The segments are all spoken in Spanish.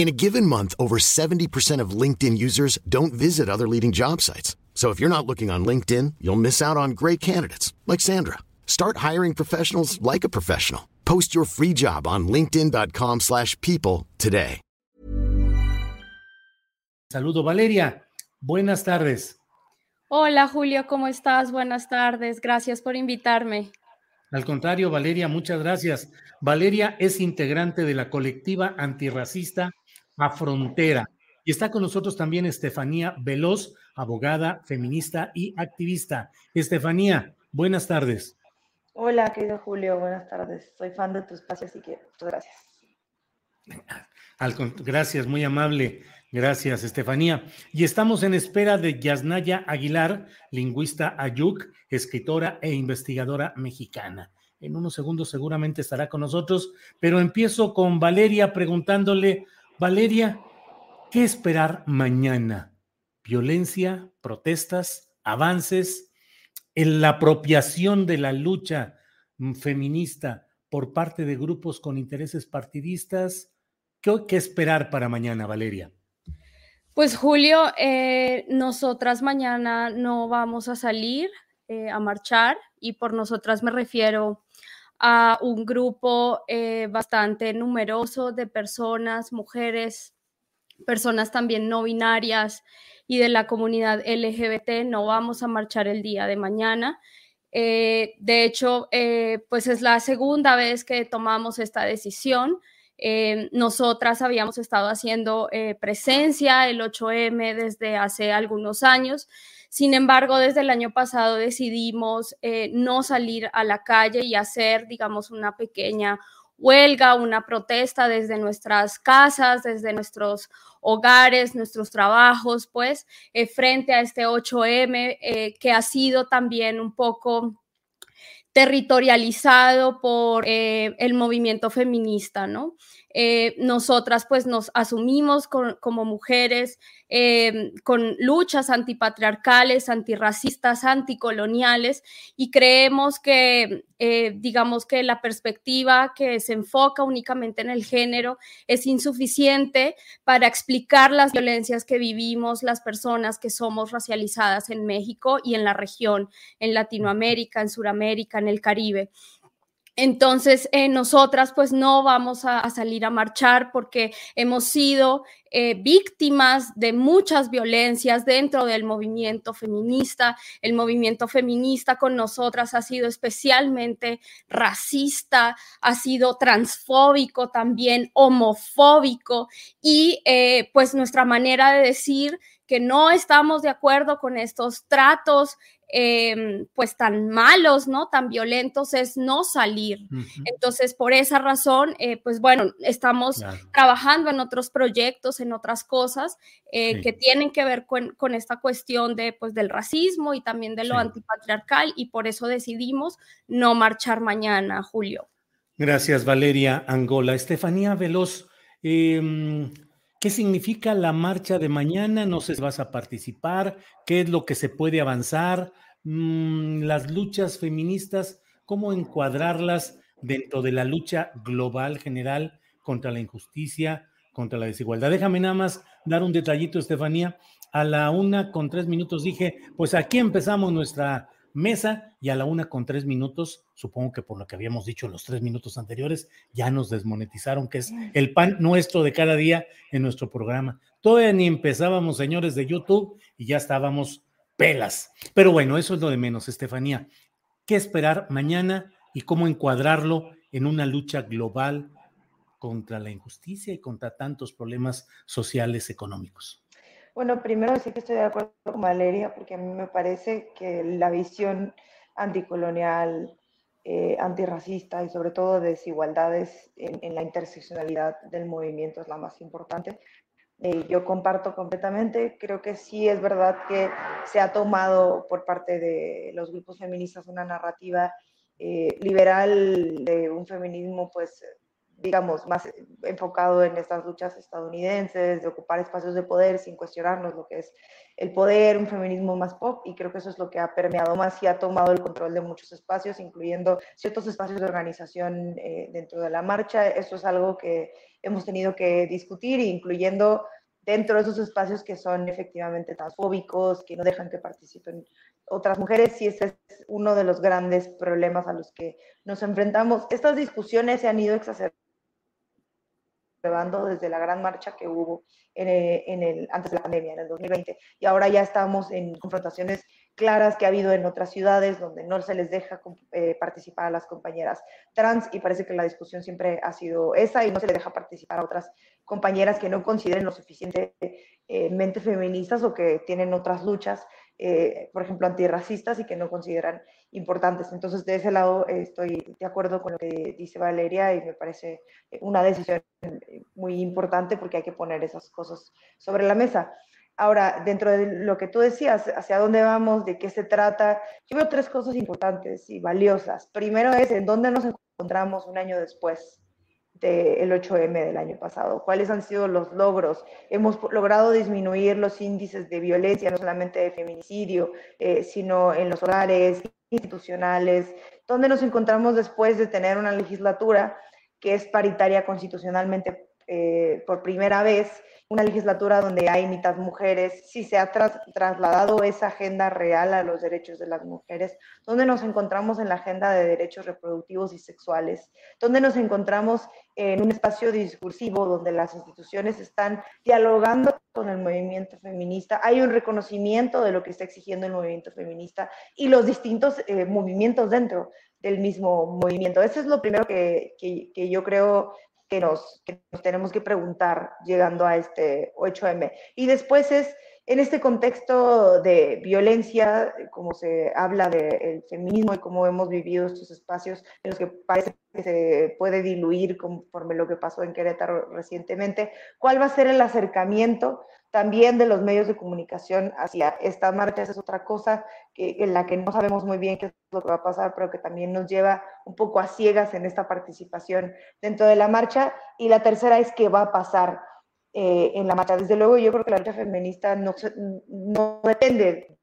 In a given month, over 70% of LinkedIn users don't visit other leading job sites. So if you're not looking on LinkedIn, you'll miss out on great candidates like Sandra. Start hiring professionals like a professional. Post your free job on linkedin.com/people today. Saludo Valeria. Buenas tardes. Hola Julio, ¿cómo estás? Buenas tardes. Gracias por invitarme. Al contrario, Valeria, muchas gracias. Valeria es integrante de la colectiva antirracista A Frontera. Y está con nosotros también Estefanía Veloz, abogada, feminista y activista. Estefanía, buenas tardes. Hola, querido Julio, buenas tardes. Soy fan de tu espacio, así que muchas gracias. Al gracias, muy amable. Gracias, Estefanía. Y estamos en espera de Yasnaya Aguilar, lingüista ayuk, escritora e investigadora mexicana. En unos segundos seguramente estará con nosotros, pero empiezo con Valeria preguntándole, Valeria, ¿qué esperar mañana? ¿Violencia, protestas, avances, en la apropiación de la lucha mm, feminista por parte de grupos con intereses partidistas? ¿Qué, qué esperar para mañana, Valeria? Pues Julio, eh, nosotras mañana no vamos a salir eh, a marchar y por nosotras me refiero a un grupo eh, bastante numeroso de personas, mujeres, personas también no binarias y de la comunidad LGBT. No vamos a marchar el día de mañana. Eh, de hecho, eh, pues es la segunda vez que tomamos esta decisión. Nosotras habíamos estado haciendo presencia el 8M desde hace algunos años. Sin embargo, desde el año pasado decidimos eh, no salir a la calle y hacer, digamos, una pequeña huelga, una protesta desde nuestras casas, desde nuestros hogares, nuestros trabajos, pues, eh, frente a este 8M eh, que ha sido también un poco territorializado por el movimiento feminista, ¿no? Eh, nosotras pues nos asumimos como mujeres eh, con luchas antipatriarcales, antirracistas, anticoloniales y creemos que eh, digamos que la perspectiva que se enfoca únicamente en el género es insuficiente para explicar las violencias que vivimos las personas que somos racializadas en México y en la región, en Latinoamérica, en Sudamérica, en el Caribe. Entonces, eh, nosotras pues no vamos a, salir a marchar porque hemos sido eh, víctimas de muchas violencias dentro del movimiento feminista. El movimiento feminista con nosotras ha sido especialmente racista, ha sido transfóbico, también homofóbico y eh, pues nuestra manera de decir que no estamos de acuerdo con estos tratos eh, pues tan malos, ¿no? Tan violentos es no salir. Uh -huh. Entonces, por esa razón, eh, pues bueno, estamos claro. trabajando en otros proyectos, en otras cosas eh, sí. que tienen que ver con, con, esta cuestión de, pues, del racismo y también de lo sí. antipatriarcal y por eso decidimos no marchar mañana, Julio. Gracias, Valeria Angola. Estefanía Veloz. ¿Qué significa la marcha de mañana? No sé si vas a participar, qué es lo que se puede avanzar, mm, las luchas feministas, cómo encuadrarlas dentro de la lucha global general contra la injusticia, contra la desigualdad. Déjame nada más dar un detallito, Estefanía. A la una con tres minutos dije, pues aquí empezamos nuestra mesa y a la una con tres minutos, supongo que por lo que habíamos dicho en los tres minutos anteriores, ya nos desmonetizaron, que es el pan nuestro de cada día en nuestro programa. Todavía ni empezábamos, señores de YouTube, y ya estábamos pelas. Pero bueno, eso es lo de menos, Estefanía. ¿Qué esperar mañana y cómo encuadrarlo en una lucha global contra la injusticia y contra tantos problemas sociales económicos? Bueno, primero sí que estoy de acuerdo con Valeria, porque a mí me parece que la visión anticolonial, eh, antirracista y sobre todo de desigualdades en, la interseccionalidad del movimiento es la más importante. Eh, yo comparto completamente, creo que sí es verdad que se ha tomado por parte de los grupos feministas una narrativa eh, liberal de un feminismo pues digamos, más enfocado en estas luchas estadounidenses, de ocupar espacios de poder sin cuestionarnos lo que es el poder, un feminismo más pop, y creo que eso es lo que ha permeado más y ha tomado el control de muchos espacios, incluyendo ciertos espacios de organización eh, dentro de la marcha. Eso es algo que hemos tenido que discutir, incluyendo dentro de esos espacios que son efectivamente transfóbicos, que no dejan que participen otras mujeres, y ese es uno de los grandes problemas a los que nos enfrentamos. Estas discusiones se han ido exacerbando desde la gran marcha que hubo en el, antes de la pandemia, en el 2020. Y ahora ya estamos en confrontaciones claras que ha habido en otras ciudades donde no se les deja eh, participar a las compañeras trans y parece que la discusión siempre ha sido esa y no se les deja participar a otras compañeras que no consideren lo suficientemente eh, feministas o que tienen otras luchas eh, por ejemplo, antirracistas y que no consideran importantes. Entonces, de ese lado eh, estoy de acuerdo con lo que dice Valeria y me parece eh, una decisión muy importante porque hay que poner esas cosas sobre la mesa. Ahora, dentro de lo que tú decías, hacia dónde vamos, de qué se trata, yo veo tres cosas importantes y valiosas. Primero es en dónde nos encontramos un año después del 8M del año pasado, cuáles han sido los logros. Hemos logrado disminuir los índices de violencia, no solamente de feminicidio, eh, sino en los hogares institucionales, donde nos encontramos después de tener una legislatura que es paritaria constitucionalmente eh, por primera vez una legislatura donde hay mitad mujeres, si se ha trasladado esa agenda real a los derechos de las mujeres, donde nos encontramos en la agenda de derechos reproductivos y sexuales, donde nos encontramos en un espacio discursivo donde las instituciones están dialogando con el movimiento feminista, hay un reconocimiento de lo que está exigiendo el movimiento feminista y los distintos eh, movimientos dentro del mismo movimiento. Eso es lo primero que, yo creo que nos, tenemos que preguntar llegando a este 8M. Y después es, en este contexto de violencia, como se habla del feminismo y cómo hemos vivido estos espacios en los que parece que se puede diluir conforme lo que pasó en Querétaro recientemente, ¿cuál va a ser el acercamiento también de los medios de comunicación hacia esta marcha. Esa es otra cosa que, en la que no sabemos muy bien qué es lo que va a pasar, pero que también nos lleva un poco a ciegas en esta participación dentro de la marcha. Y la tercera es qué va a pasar eh, en la marcha. Desde luego, yo creo que la lucha feminista no, no depende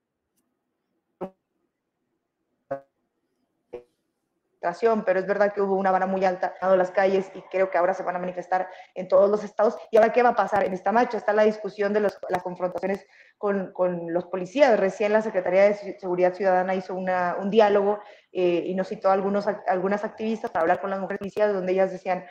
pero es verdad que hubo una vara muy alta en las calles y creo que ahora se van a manifestar en todos los estados. ¿Y ahora qué va a pasar en esta marcha? Está la discusión de las confrontaciones con, con, los policías. Recién la Secretaría de Seguridad Ciudadana hizo una, un diálogo eh, y nos citó a algunos, algunas activistas para hablar con las mujeres policías, donde ellas decían,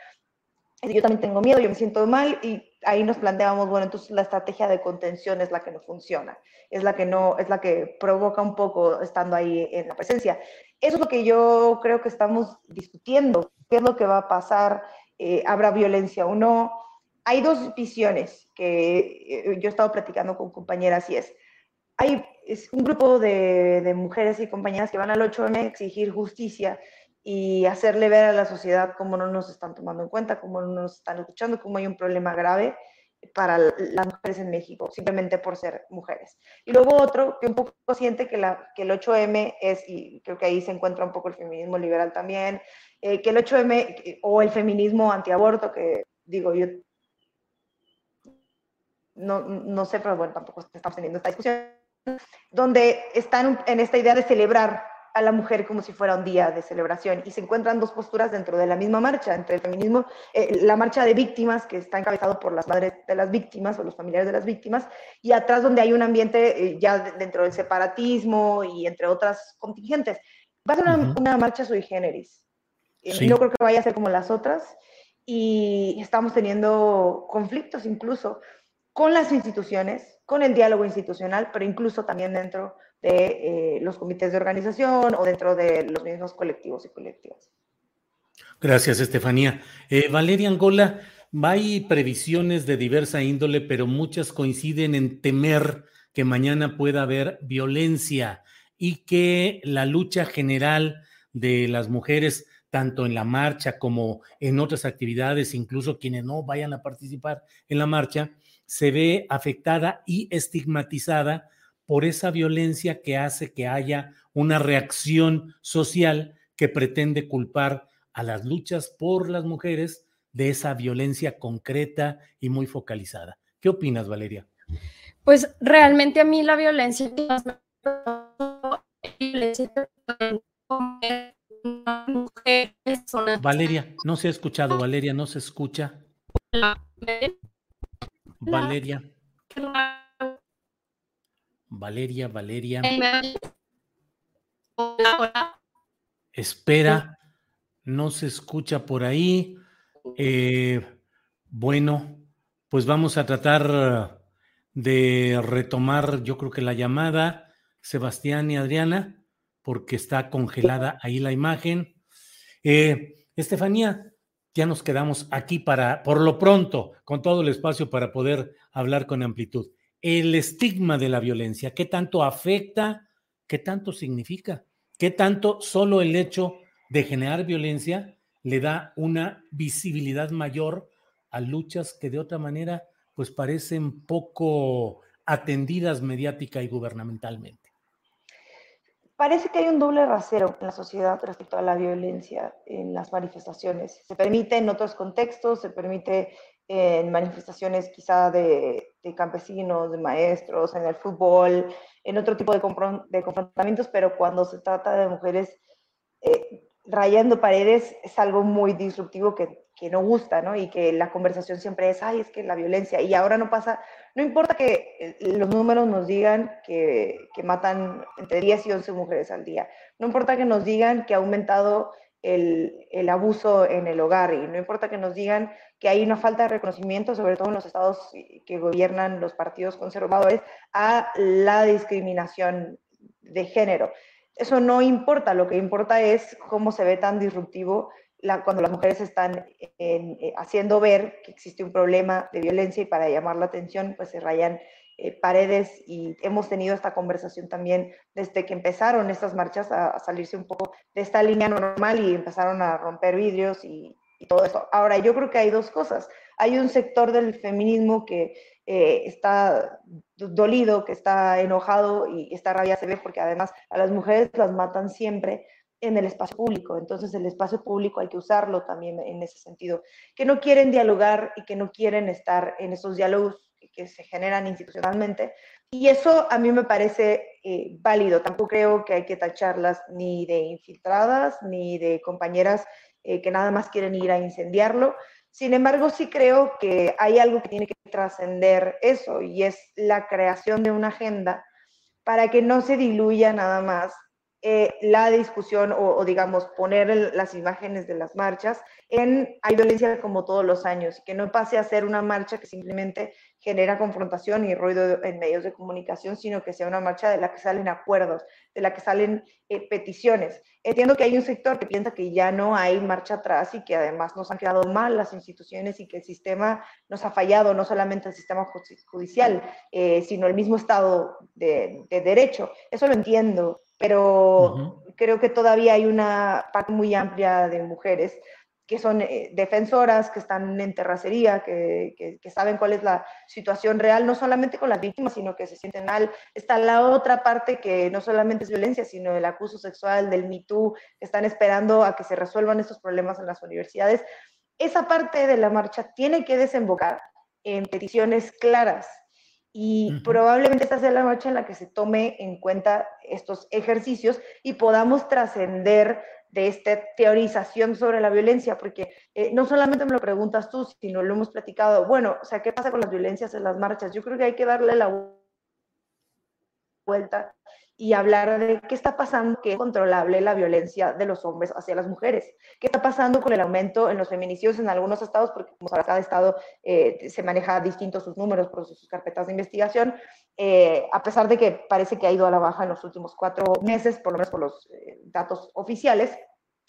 yo también tengo miedo, yo me siento mal y ahí nos planteamos, bueno, entonces la estrategia de contención es la que no funciona, es la que no, es la que provoca un poco estando ahí en la presencia. Eso es lo que yo creo que estamos discutiendo, qué es lo que va a pasar, eh, habrá violencia o no. Hay dos visiones que eh, yo he estado platicando con compañeras y es, hay es un grupo de, de mujeres y compañeras que van al 8M a exigir justicia y hacerle ver a la sociedad cómo no nos están tomando en cuenta, cómo no nos están escuchando, cómo hay un problema grave para las mujeres en México, simplemente por ser mujeres. Y luego otro que un poco siente que, la, que el 8M es, y creo que ahí se encuentra un poco el feminismo liberal también, eh, que el 8M o el feminismo antiaborto, que digo yo, no, no sé, pero bueno, tampoco estamos teniendo esta discusión, donde están en esta idea de celebrar a la mujer como si fuera un día de celebración y se encuentran dos posturas dentro de la misma marcha, entre el feminismo, eh, la marcha de víctimas que está encabezado por las madres de las víctimas o los familiares de las víctimas y atrás donde hay un ambiente eh, ya dentro del separatismo y entre otras contingentes. Va a ser una, marcha sui generis. Eh, no creo que vaya a ser como las otras y estamos teniendo conflictos incluso con las instituciones, con el diálogo institucional, pero incluso también dentro de eh, los comités de organización o dentro de los mismos colectivos y colectivas. Gracias, Estefanía. Eh, Valeria Angola, hay previsiones de diversa índole, pero muchas coinciden en temer que mañana pueda haber violencia y que la lucha general de las mujeres, tanto en la marcha como en otras actividades, incluso quienes no vayan a participar en la marcha, se ve afectada y estigmatizada por esa violencia que hace que haya una reacción social que pretende culpar a las luchas por las mujeres de esa violencia concreta y muy focalizada. ¿Qué opinas, Valeria? Pues realmente a mí la violencia Valeria, no se ha escuchado, Valeria, no se escucha. Valeria. Valeria, Valeria. Espera, no se escucha por ahí. Eh, bueno, pues vamos a tratar de retomar, yo creo que la llamada, Sebastián y Adriana, porque está congelada ahí la imagen. Eh, Estefanía, ya nos quedamos aquí para, por lo pronto, con todo el espacio para poder hablar con amplitud el estigma de la violencia, qué tanto afecta, qué tanto significa, qué tanto solo el hecho de generar violencia le da una visibilidad mayor a luchas que de otra manera pues parecen poco atendidas mediática y gubernamentalmente. Parece que hay un doble rasero en la sociedad respecto a la violencia en las manifestaciones. Se permite en otros contextos, se permite en manifestaciones quizá de, campesinos, de maestros, en el fútbol, en otro tipo de, de confrontamientos, pero cuando se trata de mujeres eh, rayando paredes es algo muy disruptivo que, que, no gusta, ¿no? Y que la conversación siempre es, ay, es que la violencia, y ahora no pasa, no importa que eh, los números nos digan que, que matan entre 10 y 11 mujeres al día, no importa que nos digan que ha aumentado el, el, abuso en el hogar y no importa que nos digan que hay una falta de reconocimiento, sobre todo en los estados que gobiernan los partidos conservadores, a la discriminación de género. Eso no importa, lo que importa es cómo se ve tan disruptivo cuando las mujeres están eh, haciendo ver que existe un problema de violencia y para llamar la atención pues se rayan eh, paredes y hemos tenido esta conversación también desde que empezaron estas marchas a, salirse un poco de esta línea normal y empezaron a romper vidrios y, todo eso. Ahora, yo creo que hay dos cosas. Hay un sector del feminismo que eh, está dolido, que está enojado y esta rabia se ve porque además a las mujeres las matan siempre en el espacio público. Entonces el espacio público hay que usarlo también en ese sentido. Que no quieren dialogar y que no quieren estar en esos diálogos que se generan institucionalmente. Y eso a mí me parece eh, válido. Tampoco creo que hay que tacharlas ni de infiltradas, ni de compañeras eh, que nada más quieren ir a incendiarlo. Sin embargo, sí creo que hay algo que tiene que trascender eso y es la creación de una agenda para que no se diluya nada más eh, la discusión o, digamos, poner las imágenes de las marchas en hay violencia como todos los años que no pase a ser una marcha que simplemente genera confrontación y ruido en medios de comunicación, sino que sea una marcha de la que salen acuerdos, de la que salen eh, peticiones. Entiendo que hay un sector que piensa que ya no hay marcha atrás y que además nos han quedado mal las instituciones y que el sistema nos ha fallado, no solamente el sistema judicial, eh, sino el mismo Estado de, de derecho. Eso lo entiendo, pero creo que todavía hay una parte muy amplia de mujeres que son eh, defensoras, que están en terracería, que, que, saben cuál es la situación real, no solamente con las víctimas, sino que se sienten mal. Está la otra parte que no solamente es violencia, sino el acuso sexual, del Me Too, que están esperando a que se resuelvan estos problemas en las universidades. Esa parte de la marcha tiene que desembocar en peticiones claras Y probablemente esta sea la noche en la que se tome en cuenta estos ejercicios y podamos trascender de esta teorización sobre la violencia, porque eh, no solamente me lo preguntas tú, sino lo hemos platicado. Bueno, o sea, ¿qué pasa con las violencias en las marchas? Yo creo que hay que darle la vuelta y hablar de qué está pasando, que es controlable la violencia de los hombres hacia las mujeres. ¿Qué está pasando con el aumento en los feminicidios en algunos estados? Porque como sabes, cada estado eh, se maneja distintos sus números por sus carpetas de investigación. Eh, a pesar de que parece que ha ido a la baja en los últimos cuatro meses, por lo menos por los eh, datos oficiales,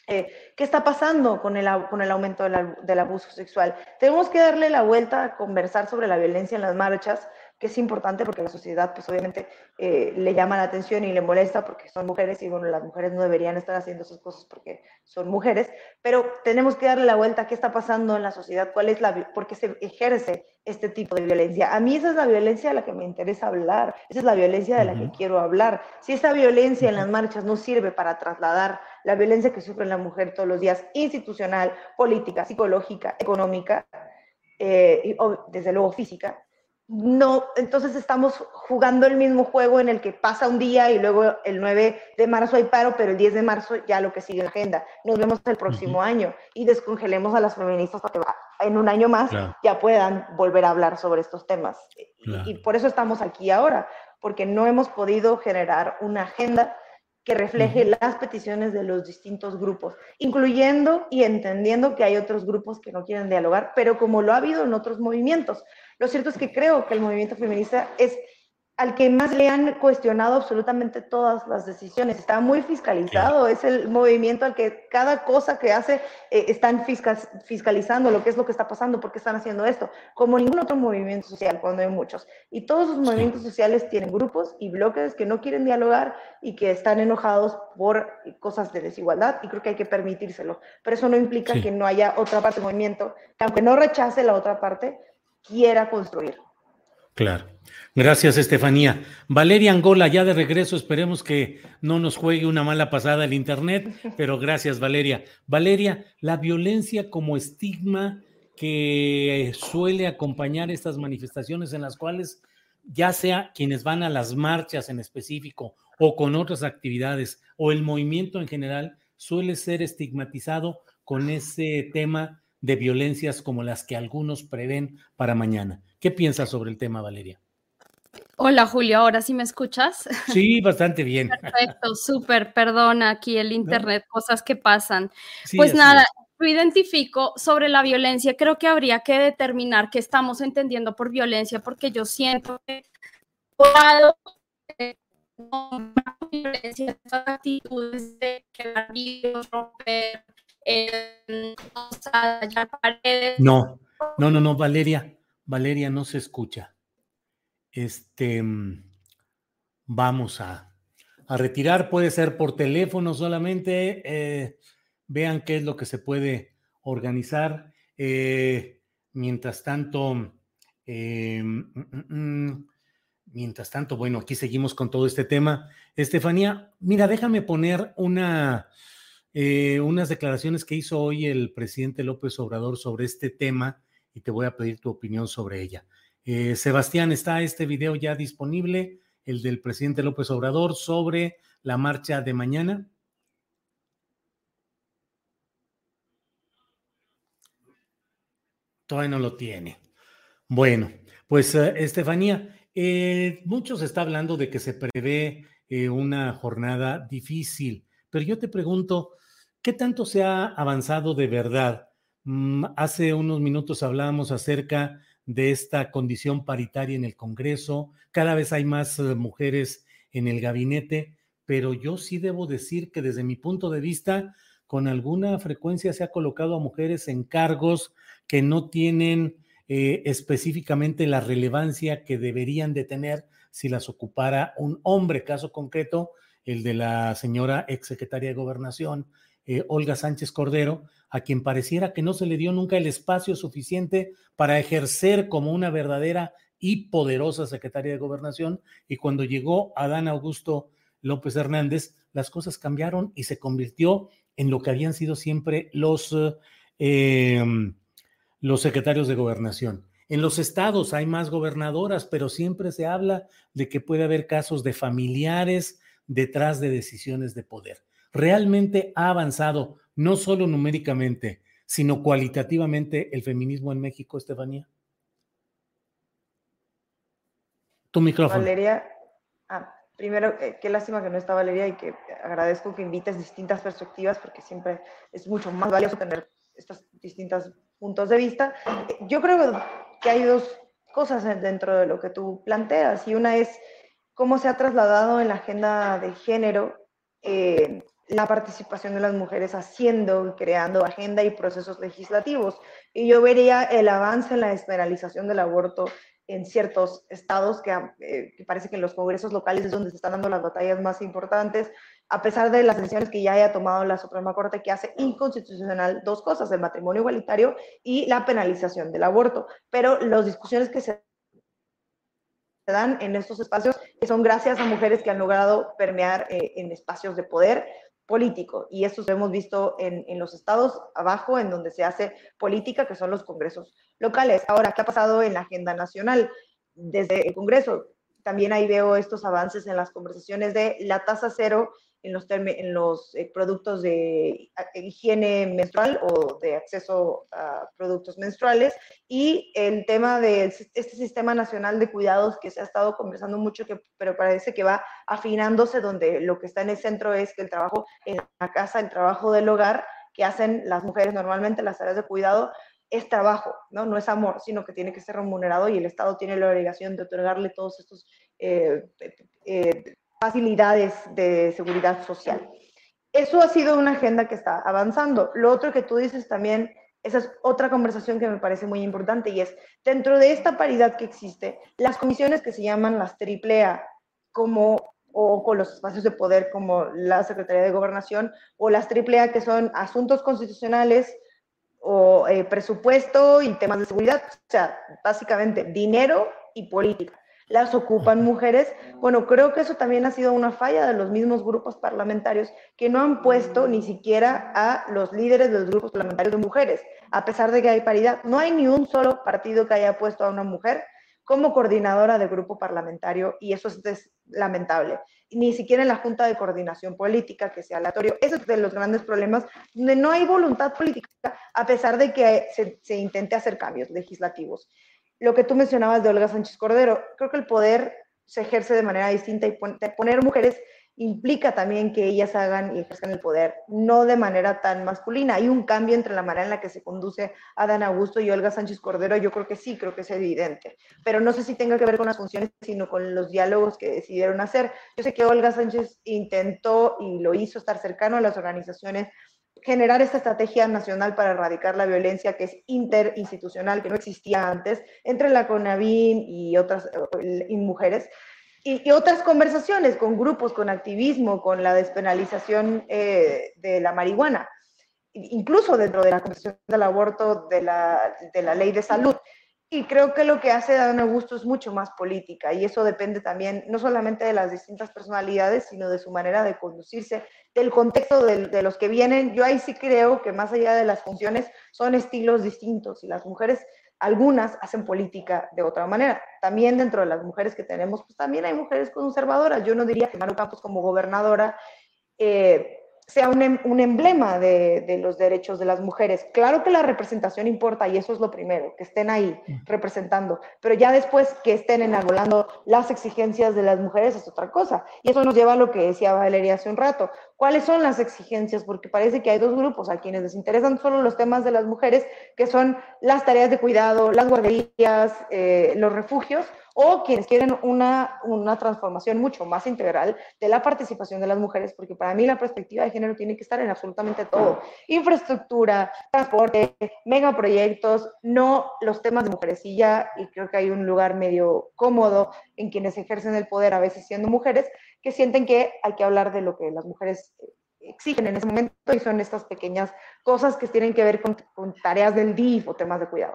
¿Qué está pasando con el, con el aumento del abuso sexual? Tenemos que darle la vuelta a conversar sobre la violencia en las marchas, que es importante porque la sociedad, pues obviamente, eh, le llama la atención y le molesta porque son mujeres y bueno, las mujeres no deberían estar haciendo esas cosas porque son mujeres, pero tenemos que darle la vuelta a qué está pasando en la sociedad, cuál es la, por qué se ejerce este tipo de violencia. A mí esa es la violencia de la que me interesa hablar, esa es la violencia de la que quiero hablar. Si esta violencia en las marchas no sirve para trasladar la violencia que sufre la mujer todos los días, institucional, política, psicológica, económica, eh, y, desde luego física, no, entonces estamos jugando el mismo juego en el que pasa un día y luego el 9 de marzo hay paro, pero el 10 de marzo ya lo que sigue en la agenda. Nos vemos el próximo año y descongelemos a las feministas para que en un año más ya puedan volver a hablar sobre estos temas. Y, por eso estamos aquí ahora, porque no hemos podido generar una agenda que refleje las peticiones de los distintos grupos, incluyendo y entendiendo que hay otros grupos que no quieren dialogar, pero como lo ha habido en otros movimientos. Lo cierto es que creo que el movimiento feminista es al que más le han cuestionado absolutamente todas las decisiones. Está muy fiscalizado, es el movimiento al que cada cosa que hace eh, están fiscalizando lo que es lo que está pasando, por qué están haciendo esto, como ningún otro movimiento social, cuando hay muchos. Y todos los movimientos sociales tienen grupos y bloques que no quieren dialogar y que están enojados por cosas de desigualdad, y creo que hay que permitírselo. Pero eso no implica que no haya otra parte del movimiento, que aunque no rechace la otra parte, quiera construir. Claro. Gracias, Estefanía. Valeria Angola, ya de regreso, esperemos que no nos juegue una mala pasada el Internet, pero gracias, Valeria. Valeria, la violencia como estigma que suele acompañar estas manifestaciones en las cuales ya sea quienes van a las marchas en específico o con otras actividades o el movimiento en general, suele ser estigmatizado con ese tema de violencias como las que algunos prevén para mañana. ¿Qué piensas sobre el tema, Valeria? Hola Julio, ¿ahora sí me escuchas? Sí, bastante bien. Perfecto, súper, perdona aquí el internet, cosas que pasan. pues nada, yo identifico sobre la violencia, creo que habría que determinar qué estamos entendiendo por violencia, porque yo siento que violencia, actitudes de quedar romper, no, no, no, no, Valeria, Valeria no se escucha. Este, mm, vamos a, a retirar, puede ser por teléfono solamente. Eh, vean qué es lo que se puede organizar. Eh, mientras tanto, eh, mm, mm, mientras tanto, bueno, aquí seguimos con todo este tema. Estefanía, mira, déjame poner una, eh, unas declaraciones que hizo hoy el presidente López Obrador sobre este tema y te voy a pedir tu opinión sobre ella. Eh, Sebastián, está este video ya disponible, el del presidente López Obrador sobre la marcha de mañana. Todavía no lo tiene. Bueno, pues eh, Estefanía, muchos está hablando de que se prevé una jornada difícil, pero yo te pregunto, ¿Qué tanto se ha avanzado de verdad? Mm, hace unos minutos hablábamos acerca de esta condición paritaria en el Congreso, cada vez hay más eh, mujeres en el gabinete, pero yo sí debo decir que desde mi punto de vista, con alguna frecuencia se ha colocado a mujeres en cargos que no tienen eh, específicamente la relevancia que deberían de tener si las ocupara un hombre, caso concreto, el de la señora exsecretaria de Gobernación, eh, Olga Sánchez Cordero, a quien pareciera que no se le dio nunca el espacio suficiente para ejercer como una verdadera y poderosa secretaria de gobernación. Y cuando llegó Adán Augusto López Hernández, las cosas cambiaron y se convirtió en lo que habían sido siempre los, em, los secretarios de gobernación. En los estados hay más gobernadoras, pero siempre se habla de que puede haber casos de familiares detrás de decisiones de poder. ¿Realmente ha avanzado no solo numéricamente, sino cualitativamente el feminismo en México, Estefanía? Tu micrófono. Valeria, ah, primero, eh, qué lástima que no está Valeria y que agradezco que invites distintas perspectivas porque siempre es mucho más valioso tener estos distintos puntos de vista. Yo creo que hay dos cosas dentro de lo que tú planteas y una es cómo se ha trasladado en la agenda de género eh, la participación de las mujeres haciendo y creando agenda y procesos legislativos. Y yo vería el avance en la despenalización del aborto en ciertos estados, eh, que, parece que en los congresos locales es donde se están dando las batallas más importantes, a pesar de las decisiones que ya haya tomado la Suprema Corte, que hace inconstitucional dos cosas, el matrimonio igualitario y la penalización del aborto. Pero las discusiones que se dan en estos espacios que son gracias a mujeres que han logrado permear eh, en espacios de poder, político. Y eso lo hemos visto en, en, los estados abajo, en donde se hace política, que son los congresos locales. Ahora, ¿qué ha pasado en la agenda nacional? Desde el Congreso, también ahí veo estos avances en las conversaciones de la tasa cero en los, en los eh, productos de higiene menstrual o de acceso a productos menstruales y el tema de este sistema nacional de cuidados que se ha estado conversando mucho, que, pero parece que va afinándose donde lo que está en el centro es que el trabajo en la casa, el trabajo del hogar que hacen las mujeres normalmente, las áreas de cuidado, es trabajo, ¿no? no es amor, sino que tiene que ser remunerado y el Estado tiene la obligación de otorgarle todos estos eh, eh, facilidades de seguridad social. Eso ha sido una agenda que está avanzando. Lo otro que tú dices también, esa es otra conversación que me parece muy importante y es, dentro de esta paridad que existe, las comisiones que se llaman las AAA, como o con los espacios de poder como la Secretaría de Gobernación o las AAA que son asuntos constitucionales o eh, presupuesto y temas de seguridad, o sea, básicamente dinero y política las ocupan mujeres. Bueno, creo que eso también ha sido una falla de los mismos grupos parlamentarios que no han puesto ni siquiera a los líderes de los grupos parlamentarios de mujeres, a pesar de que hay paridad. No hay ni un solo partido que haya puesto a una mujer como coordinadora de grupo parlamentario y eso es lamentable. Ni siquiera en la Junta de Coordinación Política, que sea aleatorio. Ese es de los grandes problemas, donde no hay voluntad política, a pesar de que se, se intente hacer cambios legislativos lo que tú mencionabas de Olga Sánchez Cordero, creo que el poder se ejerce de manera distinta y poner mujeres implica también que ellas hagan y ejerzan el poder, no de manera tan masculina. Hay un cambio entre la manera en la que se conduce Adán Augusto y Olga Sánchez Cordero, yo creo que sí, creo que es evidente, pero no sé si tenga que ver con las funciones, sino con los diálogos que decidieron hacer. Yo sé que Olga Sánchez intentó y lo hizo estar cercano a las organizaciones generar esta estrategia nacional para erradicar la violencia que es interinstitucional, que no existía antes, entre la CONAVIN y otras mujeres, y, otras conversaciones con grupos, con activismo, con la despenalización eh, de la marihuana, incluso dentro de la Comisión del Aborto de la, de la Ley de Salud. Y creo que lo que hace Dan Augusto es mucho más política y eso depende también no solamente de las distintas personalidades, sino de su manera de conducirse, del contexto de, de, los que vienen. Yo ahí sí creo que más allá de las funciones son estilos distintos y las mujeres, algunas hacen política de otra manera. También dentro de las mujeres que tenemos, pues también hay mujeres conservadoras. Yo no diría que Maru Campos como gobernadora... Eh, sea un, em, un emblema de, de, los derechos de las mujeres. Claro que la representación importa y eso es lo primero, que estén ahí representando, pero ya después que estén enarbolando las exigencias de las mujeres es otra cosa. Y eso nos lleva a lo que decía Valeria hace un rato. ¿Cuáles son las exigencias? Porque parece que hay dos grupos a quienes les interesan solo los temas de las mujeres, que son las tareas de cuidado, las guarderías, eh, los refugios, o quienes quieren una, una transformación mucho más integral de la participación de las mujeres, porque para mí la perspectiva de género tiene que estar en absolutamente todo. Infraestructura, transporte, megaproyectos, no los temas de mujeres. Y ya, y creo que hay un lugar medio cómodo en quienes ejercen el poder, a veces siendo mujeres, que sienten que hay que hablar de lo que las mujeres exigen en ese momento y son estas pequeñas cosas que tienen que ver con, con tareas del DIF o temas de cuidado.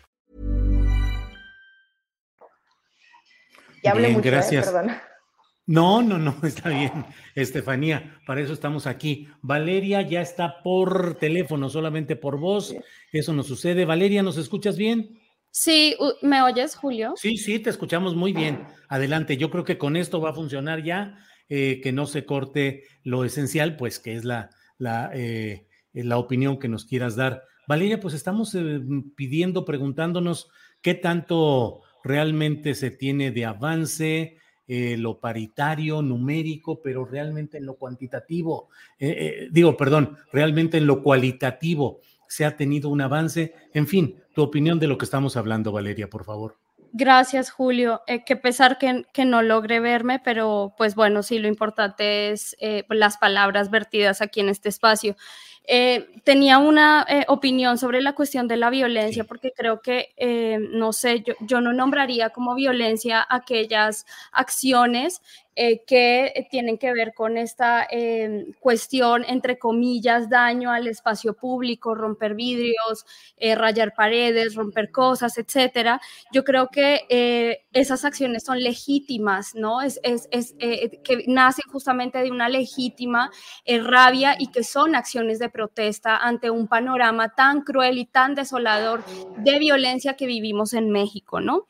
Ya hablé Bien, mucho, ¿eh? gracias. perdón. No, no, no, está bien, Estefanía, para eso estamos aquí. Valeria ya está por teléfono, solamente por voz. Eso nos sucede. Valeria, ¿nos escuchas bien? Sí, ¿me oyes, Julio? Sí, sí, te escuchamos muy bien. Adelante, yo creo que con esto va a funcionar ya, eh, que no se corte lo esencial, pues que es la, la, eh, la opinión que nos quieras dar. Valeria, pues estamos eh, pidiendo, preguntándonos qué tanto realmente se tiene de avance, eh, lo paritario, numérico, pero realmente en lo cuantitativo, eh, eh, digo, perdón, realmente en lo cualitativo se ha tenido un avance. En fin, tu opinión de lo que estamos hablando, Valeria, por favor. Gracias, Julio. Qué pesar que, que no logre verme, pero pues bueno, sí, lo importante es las palabras vertidas aquí en este espacio. Eh, tenía una eh, opinión sobre la cuestión de la violencia, porque creo que, eh, no sé, yo, yo no nombraría como violencia aquellas acciones eh, que tienen que ver con esta eh, cuestión, entre comillas, daño al espacio público, romper vidrios, eh, rayar paredes, romper cosas, etcétera. Yo creo que esas acciones son legítimas, ¿no? Es, que nacen justamente de una legítima rabia y que son acciones de protesta ante un panorama tan cruel y tan desolador de violencia que vivimos en México, ¿no?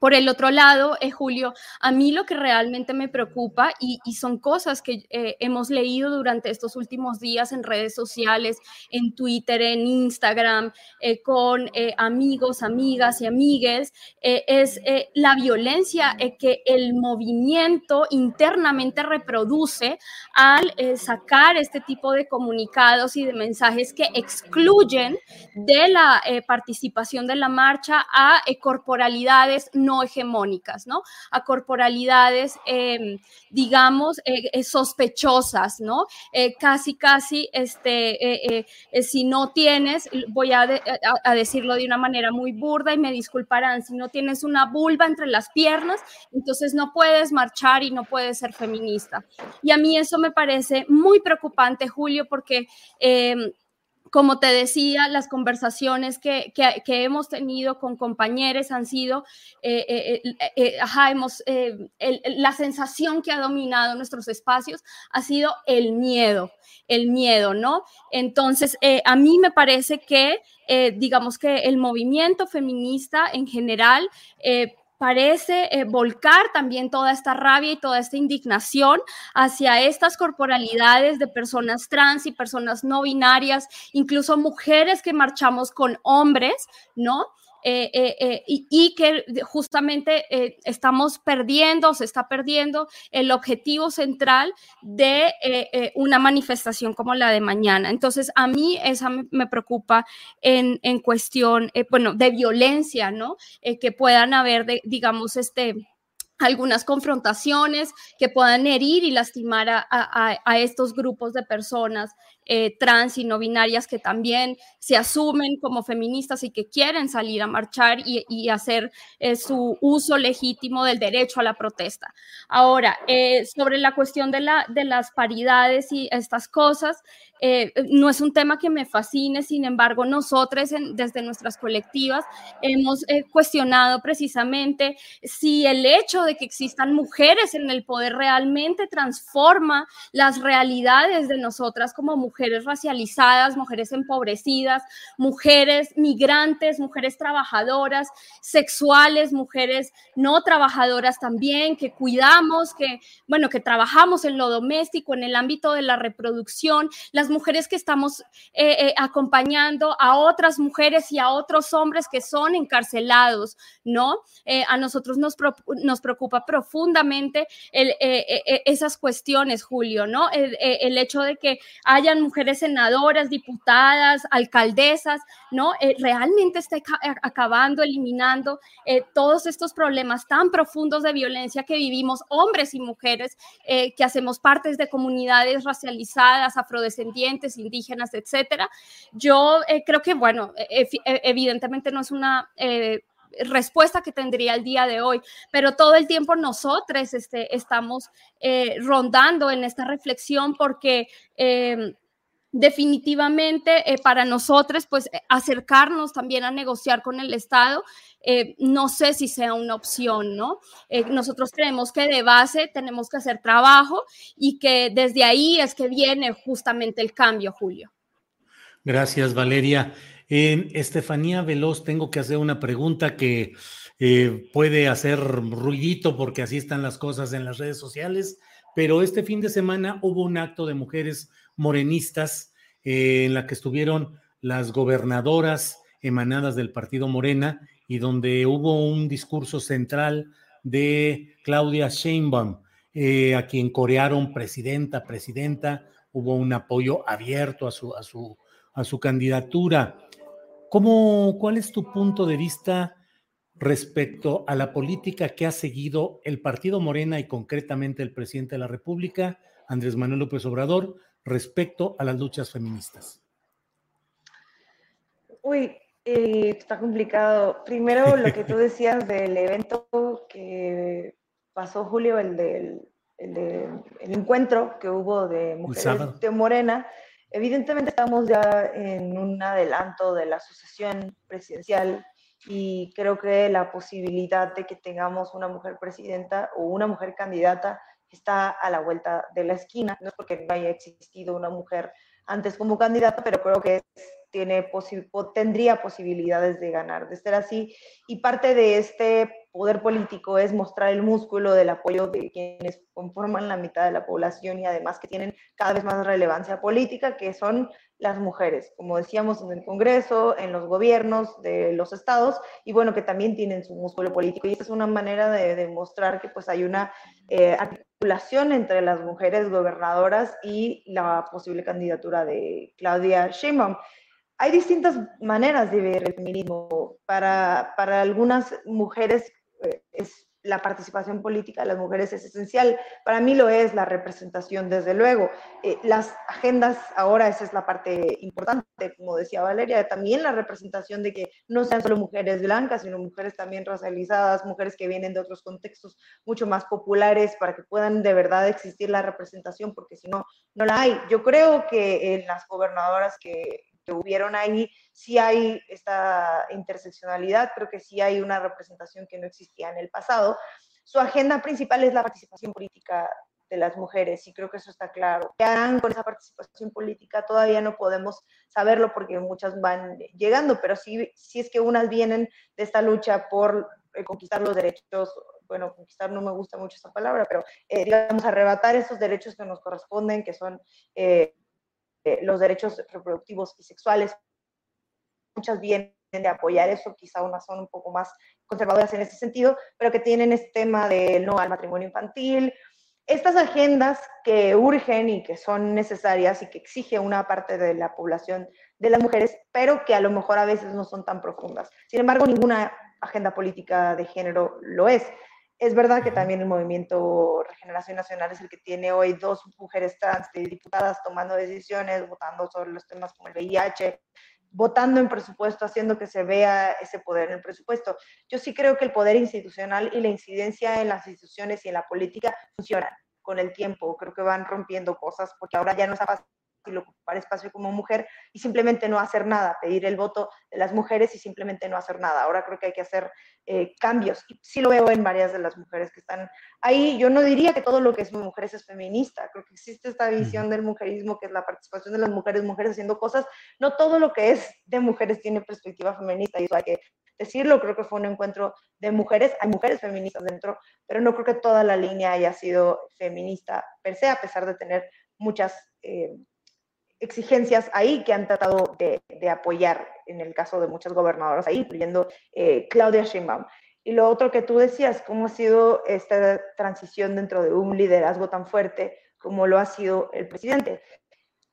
Por el otro lado, eh, Julio, a mí lo que realmente me preocupa y, son cosas que eh, hemos leído durante estos últimos días en redes sociales, en Twitter, en Instagram, eh, con eh, amigos, amigas y amigues, es la violencia que el movimiento internamente reproduce al sacar este tipo de comunicados y de mensajes que excluyen de la participación de la marcha a corporalidades no hegemónicas, ¿no? A corporalidades, eh, digamos, eh, eh, sospechosas, ¿no? Eh, casi, casi, este, si no tienes, voy a, a, a, decirlo de una manera muy burda y me disculparán, si no tienes una vulva entre las piernas, entonces no puedes marchar y no puedes ser feminista. Y a mí eso me parece muy preocupante, Julio, porque... Como te decía, las conversaciones que, que, hemos tenido con compañeros han sido, eh, eh, eh, ajá, hemos, la sensación que ha dominado nuestros espacios ha sido el miedo, el miedo, ¿no? Entonces, a mí me parece que, digamos que el movimiento feminista en general, parece eh, volcar también toda esta rabia y toda esta indignación hacia estas corporalidades de personas trans y personas no binarias, incluso mujeres que marchamos con hombres, ¿no? Eh, eh, eh, y, que justamente estamos perdiendo, se está perdiendo el objetivo central de una manifestación como la de mañana. Entonces, a mí esa me, preocupa en, en cuestión, bueno, de violencia, ¿no? Que puedan haber, digamos, este algunas confrontaciones que puedan herir y lastimar a estos grupos de personas eh, trans y no binarias que también se asumen como feministas y que quieren salir a marchar y, y hacer eh, su uso legítimo del derecho a la protesta. Ahora, eh, sobre la cuestión de, la, de, las paridades y estas cosas, eh, no es un tema que me fascine, sin embargo, nosotros en, desde nuestras colectivas hemos eh, cuestionado precisamente si el hecho de que existan mujeres en el poder realmente transforma las realidades de nosotras como mujeres racializadas, mujeres empobrecidas, mujeres migrantes, mujeres trabajadoras, sexuales, mujeres no trabajadoras también, que cuidamos, que, bueno, que trabajamos en lo doméstico, en el ámbito de la reproducción, las mujeres que estamos eh, eh, acompañando a otras mujeres y a otros hombres que son encarcelados, ¿no? Eh, a nosotros nos, nos preocupa profundamente esas cuestiones, Julio, ¿no? El, hecho de que hayan mujeres senadoras, diputadas, alcaldesas, ¿no? realmente está acabando, eliminando todos estos problemas tan profundos de violencia que vivimos hombres y mujeres que hacemos parte de comunidades racializadas, afrodescendientes, indígenas, etcétera. Yo eh, creo que, bueno, e, e, evidentemente no es una eh, respuesta que tendría el día de hoy, pero todo el tiempo nosotros este, estamos eh, rondando en esta reflexión porque definitivamente para nosotros, pues acercarnos también a negociar con el Estado, no sé si sea una opción, ¿no? nosotros creemos que de base tenemos que hacer trabajo y que desde ahí es que viene justamente el cambio, Julio. Gracias, Valeria. Estefanía Veloz, tengo que hacer una pregunta que eh, puede hacer ruidito porque así están las cosas en las redes sociales, pero este fin de semana hubo un acto de mujeres morenistas eh, en la que estuvieron las gobernadoras emanadas del partido Morena y donde hubo un discurso central de Claudia Sheinbaum, eh, a quien corearon presidenta, presidenta, hubo un apoyo abierto a su, a su a su candidatura. ¿Cómo, ¿Cuál es tu punto de vista respecto a la política que ha seguido el Partido Morena y concretamente el presidente de la República, Andrés Manuel López Obrador, respecto a las luchas feministas? Uy, eh, está complicado. Primero, lo que tú decías del evento que pasó Julio, el del el, encuentro que hubo de mujeres de Morena, Evidentemente estamos ya en un adelanto de la sucesión presidencial y creo que la posibilidad de que tengamos una mujer presidenta o una mujer candidata está a la vuelta de la esquina. No es porque no haya existido una mujer antes como candidata, pero creo que tiene tendría posibilidades de ganar, de ser así. Y parte de este poder político es mostrar el músculo del apoyo de quienes conforman la mitad de la población y además que tienen cada vez más relevancia política, que son las mujeres, como decíamos en el Congreso, en los gobiernos de los estados, y bueno, que también tienen su músculo político. Y esta es una manera de demostrar que pues hay una eh, articulación entre las mujeres gobernadoras y la posible candidatura de Claudia Sheinbaum hay distintas maneras de ver el feminismo. Para, para algunas mujeres eh, es la participación política de las mujeres es esencial. Para mí lo es la representación, desde luego. Eh, las agendas, ahora esa es la parte importante, como decía Valeria, también la representación de que no sean solo mujeres blancas, sino mujeres también racializadas, mujeres que vienen de otros contextos mucho más populares para que puedan de verdad existir la representación, porque si no, no la hay. Yo creo que en las gobernadoras que, que hubieron ahí, sí hay esta interseccionalidad, creo que sí hay una representación que no existía en el pasado. Su agenda principal es la participación política de las mujeres y creo que eso está claro. ¿Qué harán con esa participación política? Todavía no podemos saberlo porque muchas van llegando, pero sí, sí es que unas vienen de esta lucha por eh, conquistar los derechos, bueno, conquistar no me gusta mucho esa palabra, pero eh, digamos arrebatar esos derechos que nos corresponden, que son eh, los derechos reproductivos y sexuales. Muchas vienen de apoyar eso, quizá unas son un poco más conservadoras en ese sentido, pero que tienen este tema de no al matrimonio infantil. Estas agendas que urgen y que son necesarias y que exige una parte de la población de las mujeres, pero que a lo mejor a veces no son tan profundas. Sin embargo, ninguna agenda política de género lo es. Es verdad que también el movimiento Regeneración Nacional es el que tiene hoy dos mujeres trans diputadas tomando decisiones, votando sobre los temas como el VIH, votando en presupuesto, haciendo que se vea ese poder en el presupuesto. Yo sí creo que el poder institucional y la incidencia en las instituciones y en la política funcionan con el tiempo. Creo que van rompiendo cosas porque ahora ya no es fácil ocupar espacio como mujer y simplemente no hacer nada, pedir el voto de las mujeres y simplemente no hacer nada. Ahora creo que hay que hacer eh, cambios. Y sí lo veo en varias de las mujeres que están ahí. Yo no diría que todo lo que es mujeres es feminista. Creo que existe esta visión del mujerismo que es la participación de las mujeres, mujeres haciendo cosas. No todo lo que es de mujeres tiene perspectiva feminista y eso hay que decirlo. Creo que fue un encuentro de mujeres. Hay mujeres feministas dentro, pero no creo que toda la línea haya sido feminista per se, a pesar de tener muchas... Eh, exigencias ahí que han tratado de, apoyar en el caso de muchas gobernadoras ahí, incluyendo eh, Claudia Sheinbaum. Y lo otro que tú decías, cómo ha sido esta transición dentro de un liderazgo tan fuerte como lo ha sido el presidente.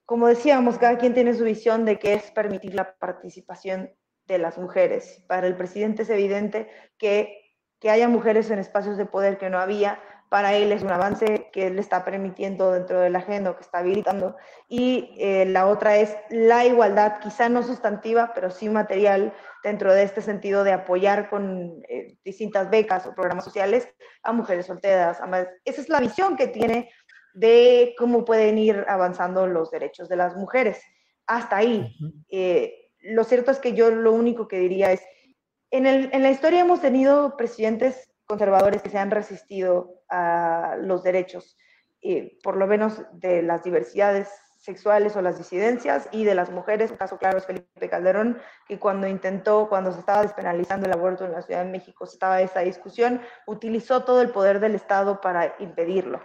Como decíamos, cada quien tiene su visión de qué es permitir la participación de las mujeres. Para el presidente es evidente que, que haya mujeres en espacios de poder que no había, para él es un avance que él está permitiendo dentro de la agenda, que está habilitando. Y eh, la otra es la igualdad, quizá no sustantiva, pero sí material, dentro de este sentido de apoyar con eh, distintas becas o programas sociales a mujeres solteras. Esa es la visión que tiene de cómo pueden ir avanzando los derechos de las mujeres. Hasta ahí. Eh, lo cierto es que yo lo único que diría es, en, el, en la historia hemos tenido presidentes conservadores que se han resistido a los derechos, eh, por lo menos de las diversidades sexuales o las disidencias y de las mujeres. Un caso claro es Felipe Calderón, que cuando intentó, cuando se estaba despenalizando el aborto en la Ciudad de México, estaba esa discusión, utilizó todo el poder del Estado para impedirlo.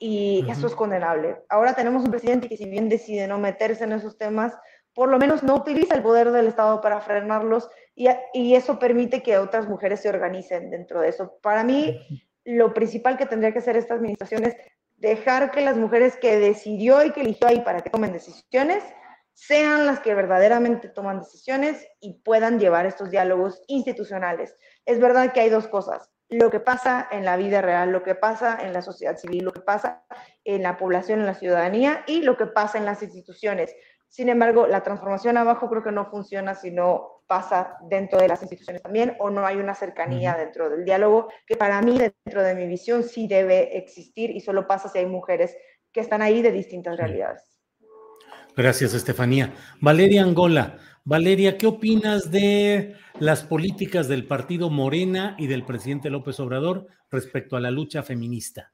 Y eso es condenable. Ahora tenemos un presidente que si bien decide no meterse en esos temas, por lo menos no utiliza el poder del Estado para frenarlos y, eso permite que otras mujeres se organicen dentro de eso. Para mí, lo principal que tendría que hacer esta administración es dejar que las mujeres que decidió y que eligió ahí para que tomen decisiones sean las que verdaderamente toman decisiones y puedan llevar estos diálogos institucionales. Es verdad que hay dos cosas, lo que pasa en la vida real, lo que pasa en la sociedad civil, lo que pasa en la población, en la ciudadanía y lo que pasa en las instituciones. Sin embargo, la transformación abajo creo que no funciona si no pasa dentro de las instituciones también o no hay una cercanía dentro del diálogo, que para mí, dentro de mi visión, sí debe existir y solo pasa si hay mujeres que están ahí de distintas realidades. Gracias, Estefanía. Valeria Angola. Valeria, ¿qué opinas de las políticas del partido Morena y del presidente López Obrador respecto a la lucha feminista?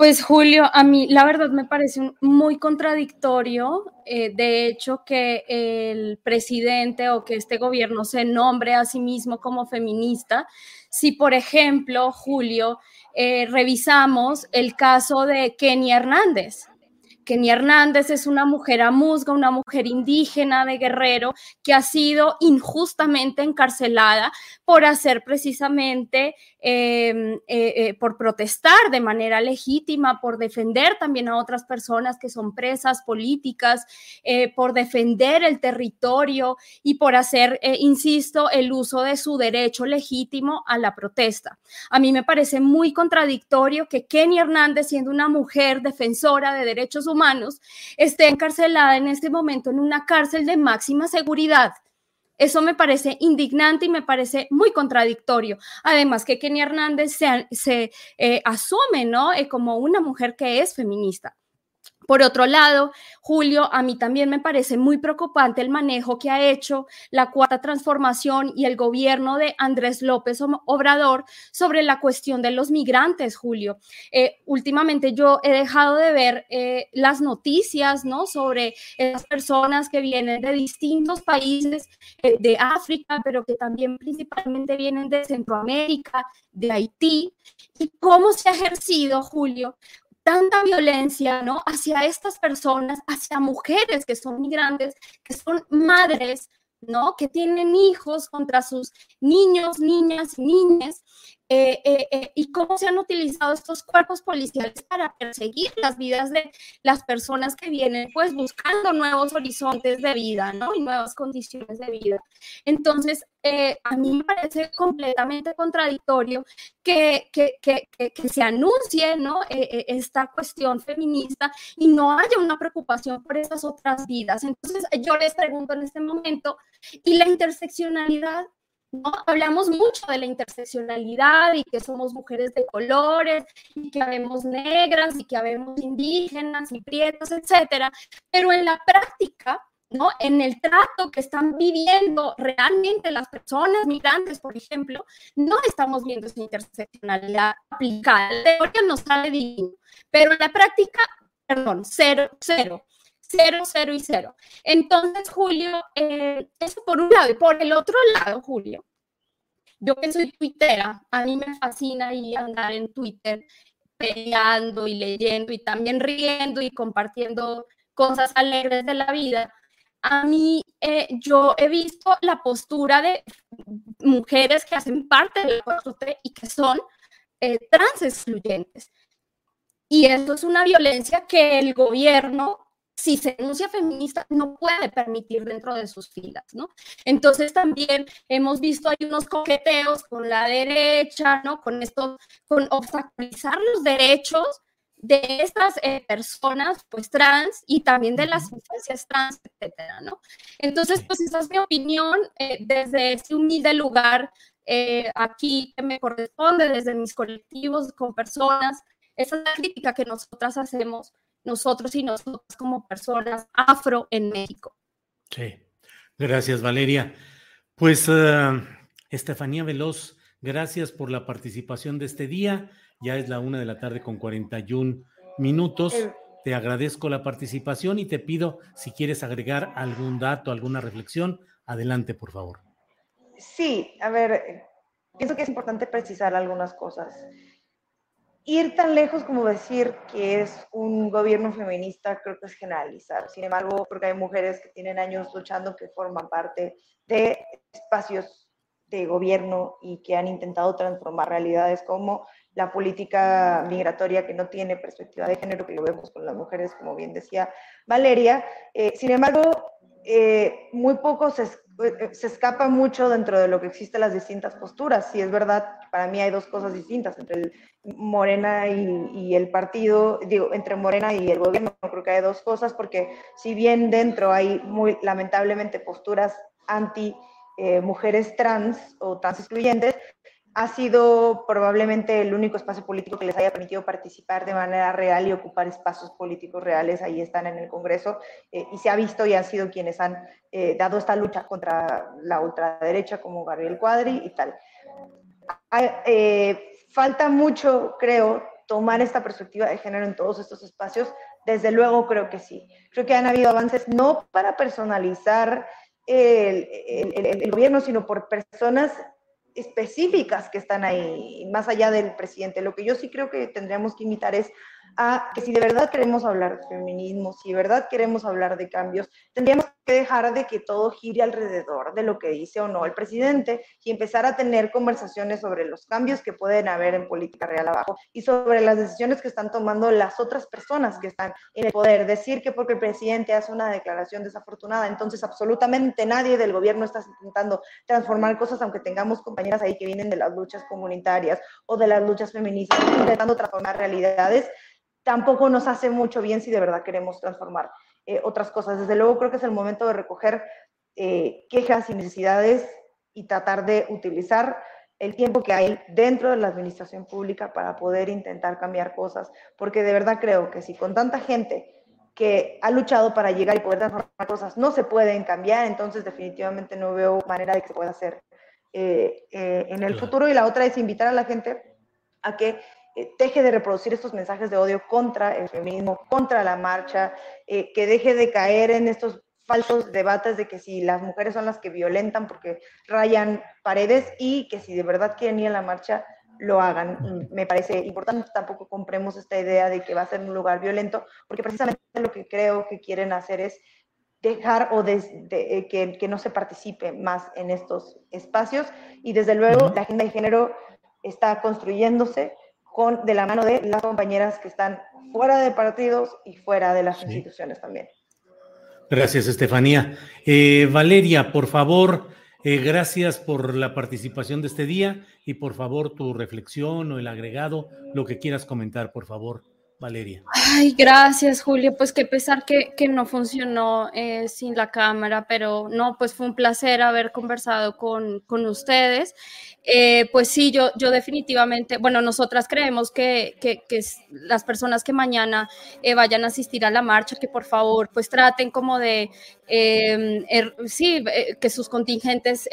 Pues Julio, a mí la verdad me parece muy contradictorio, eh, de hecho, que el presidente o que este gobierno se nombre a sí mismo como feminista. Si, por ejemplo, Julio, eh, revisamos el caso de Kenny Hernández, Kenia Hernández es una mujer amusga, una mujer indígena de Guerrero que ha sido injustamente encarcelada por hacer precisamente, em, eh, eh, por protestar de manera legítima, por defender también a otras personas que son presas políticas, eh, por defender el territorio y por hacer, insisto, el uso de su derecho legítimo a la protesta. A mí me parece muy contradictorio que Kenia Hernández, siendo una mujer defensora de derechos humanos esté encarcelada en este momento en una cárcel de máxima seguridad. Eso me parece indignante y me parece muy contradictorio. Además que Kenia Hernández se, eh, asume ¿no? Eh, como una mujer que es feminista. Por otro lado, Julio, a mí también me parece muy preocupante el manejo que ha hecho la cuarta transformación y el gobierno de Andrés López Obrador sobre la cuestión de los migrantes, Julio. Eh, últimamente yo he dejado de ver eh, las noticias, ¿no? Sobre las personas que vienen de distintos países eh, de África, pero que también principalmente vienen de Centroamérica, de Haití, y cómo se ha ejercido, Julio, tanta violencia, ¿no? Hacia estas personas, hacia mujeres que son migrantes, que son madres, ¿no? Que tienen hijos contra sus niños, niñas, niñas, eh, eh, eh, y cómo se han utilizado estos cuerpos policiales para perseguir las vidas de las personas que vienen pues buscando nuevos horizontes de vida, ¿no? Y nuevas condiciones de vida. Entonces, a mí me parece completamente contradictorio que, que, que, que se anuncie, ¿no? esta cuestión feminista y no haya una preocupación por esas otras vidas. Entonces, yo les pregunto en este momento, ¿y la interseccionalidad ¿no? Hablamos mucho de la interseccionalidad y que somos mujeres de colores y que habemos negras y que habemos indígenas y prietos, etcétera, pero en la práctica, ¿no? En el trato que están viviendo realmente las personas migrantes, por ejemplo, no estamos viendo esa interseccionalidad aplicada. La teoría nos sale divino, pero en la práctica, perdón, cero, cero cero, cero y cero. Entonces, Julio, eh, eso por un lado. Y por el otro lado, Julio, yo que soy tuitera, a mí me fascina ir andar en Twitter peleando y leyendo y también riendo y compartiendo cosas alegres de la vida. A mí, eh, yo he visto la postura de mujeres que hacen parte del 4 y que son eh, trans excluyentes. Y eso es una violencia que el gobierno si se denuncia feminista, no puede permitir dentro de sus filas, ¿no? Entonces también hemos visto hay unos coqueteos con la derecha, ¿no? Con esto, con obstaculizar los derechos de estas eh, personas, pues trans, y también de las infancias trans, etcétera, ¿no? Entonces, pues esa es mi opinión eh, desde este humilde lugar eh, aquí que me corresponde, desde mis colectivos con personas, esa es la crítica que nosotras hacemos nosotros y nosotras como personas afro en México. Sí, gracias Valeria. Pues uh, Estefanía Veloz, gracias por la participación de este día. Ya es la una de la tarde con 41 minutos. Eh. Te agradezco la participación y te pido si quieres agregar algún dato, alguna reflexión, adelante, por favor. Sí, a ver, pienso que es importante precisar algunas cosas ir tan lejos como decir que es un gobierno feminista, creo que es generalizar. Sin embargo, porque hay mujeres que tienen años luchando, que forman parte de espacios de gobierno y que han intentado transformar realidades como la política migratoria que no tiene perspectiva de género, que lo vemos con las mujeres, como bien decía Valeria. Eh, sin embargo, eh, muy poco se, se, escapa mucho dentro de lo que existen las distintas posturas. Si es verdad, para mí hay dos cosas distintas entre el Morena y, el partido, digo, entre Morena y el gobierno, creo que hay dos cosas, porque si bien dentro hay muy lamentablemente posturas anti eh, mujeres trans o trans excluyentes, ha sido probablemente el único espacio político que les haya permitido participar de manera real y ocupar espacios políticos reales. Ahí están en el Congreso eh, y se ha visto y han sido quienes han eh, dado esta lucha contra la ultraderecha, como Gabriel Cuadri y tal. Eh, falta mucho, creo, tomar esta perspectiva de género en todos estos espacios. Desde luego, creo que sí. Creo que han habido avances no para personalizar el gobierno, sino por personas específicas que están ahí, más allá del presidente. Lo que yo sí creo que tendríamos que imitar es a que si de verdad queremos hablar de feminismo, si de verdad queremos hablar de cambios, tendríamos que dejar de que todo gire alrededor de lo que dice o no el presidente y empezar a tener conversaciones sobre los cambios que pueden haber en política real abajo y sobre las decisiones que están tomando las otras personas que están en el poder. Decir que porque el presidente hace una declaración desafortunada, entonces absolutamente nadie del gobierno está intentando transformar cosas, aunque tengamos compañeras ahí que vienen de las luchas comunitarias o de las luchas feministas, intentando transformar realidades tampoco nos hace mucho bien si de verdad queremos transformar eh, otras cosas. Desde luego creo que es el momento de recoger eh, quejas y necesidades y tratar de utilizar el tiempo que hay dentro de la administración pública para poder intentar cambiar cosas, porque de verdad creo que si con tanta gente que ha luchado para llegar y poder transformar cosas no se pueden cambiar, entonces definitivamente no veo manera de que se pueda hacer eh, en el futuro. Y la otra es invitar a la gente a que eh, deje de reproducir estos mensajes de odio contra el feminismo, contra la marcha, eh, que deje de caer en estos falsos debates de que si las mujeres son las que violentan porque rayan paredes y que si de verdad quieren ir a la marcha, lo hagan. Me parece importante, tampoco compremos esta idea de que va a ser un lugar violento, porque precisamente lo que creo que quieren hacer es dejar o de, eh, que, que, no se participe más en estos espacios y desde luego la agenda de género está construyéndose, con, de la mano de las compañeras que están fuera de partidos y fuera de las instituciones también. Gracias, Estefanía. Eh, Valeria, por favor, eh, gracias por la participación de este día y por favor tu reflexión o el agregado, lo que quieras comentar, por favor, Valeria. Ay, gracias, Julio. Pues qué pesar que, que no funcionó eh, sin la cámara, pero no, pues fue un placer haber conversado con, con ustedes. Eh, pues sí, yo, yo definitivamente, bueno, nosotras creemos que, que, que las personas que mañana eh, vayan a asistir a la marcha, que por favor, pues traten como de, er, sí, que sus contingentes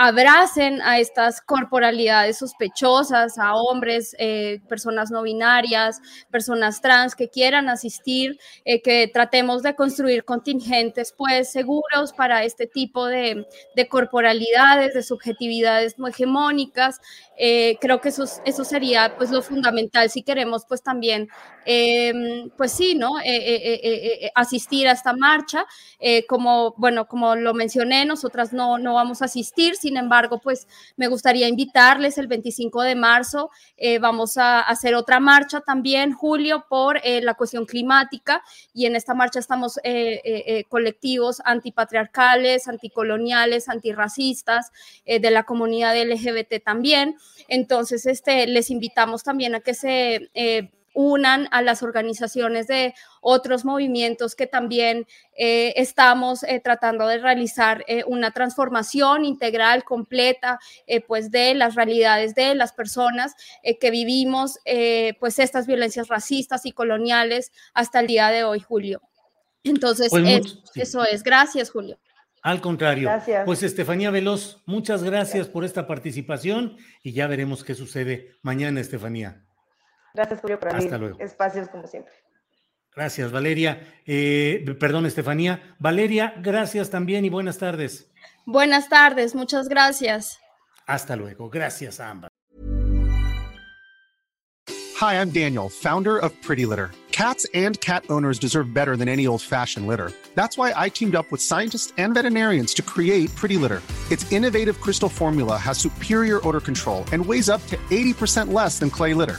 abracen a estas corporalidades sospechosas, a hombres, eh, personas no binarias, personas trans que quieran asistir, eh, que tratemos de construir contingentes pues seguros para este tipo de, de corporalidades, de subjetividades no hegemónicas. Eh, creo que eso, eso sería pues lo fundamental si queremos pues también, em, pues sí, ¿no? asistir a esta marcha. como, bueno, como lo mencioné, nosotras no, no vamos a asistir, sin embargo, pues me gustaría invitarles el 25 de marzo. Eh, vamos a hacer otra marcha también, Julio, por eh, la cuestión climática. Y en esta marcha estamos eh, colectivos antipatriarcales, anticoloniales, antirracistas, de la comunidad LGBT también. Entonces, este, les invitamos también a que se unan a las organizaciones de otros movimientos que también eh, estamos eh, tratando de realizar eh, una transformación integral, completa, pues de las realidades de las personas que vivimos, pues estas violencias racistas y coloniales hasta el día de hoy, Julio. Entonces, pues eso es. Gracias, Julio. Al contrario. Pues Estefanía Veloz, muchas gracias por esta participación y ya veremos qué sucede mañana, Estefanía. Gracias, Julio, por abrir espacios como siempre. Gracias, Valeria. Eh, perdón, Estefanía. Valeria, gracias también y buenas tardes. Buenas tardes, muchas gracias. Hasta luego. Gracias a ambas. Hi, I'm Daniel, founder of Pretty Litter. Cats and cat owners deserve better than any old-fashioned litter. That's why I teamed up with scientists and veterinarians to create Pretty Litter. Its innovative crystal formula has superior odor control and weighs up to 80% less than clay litter.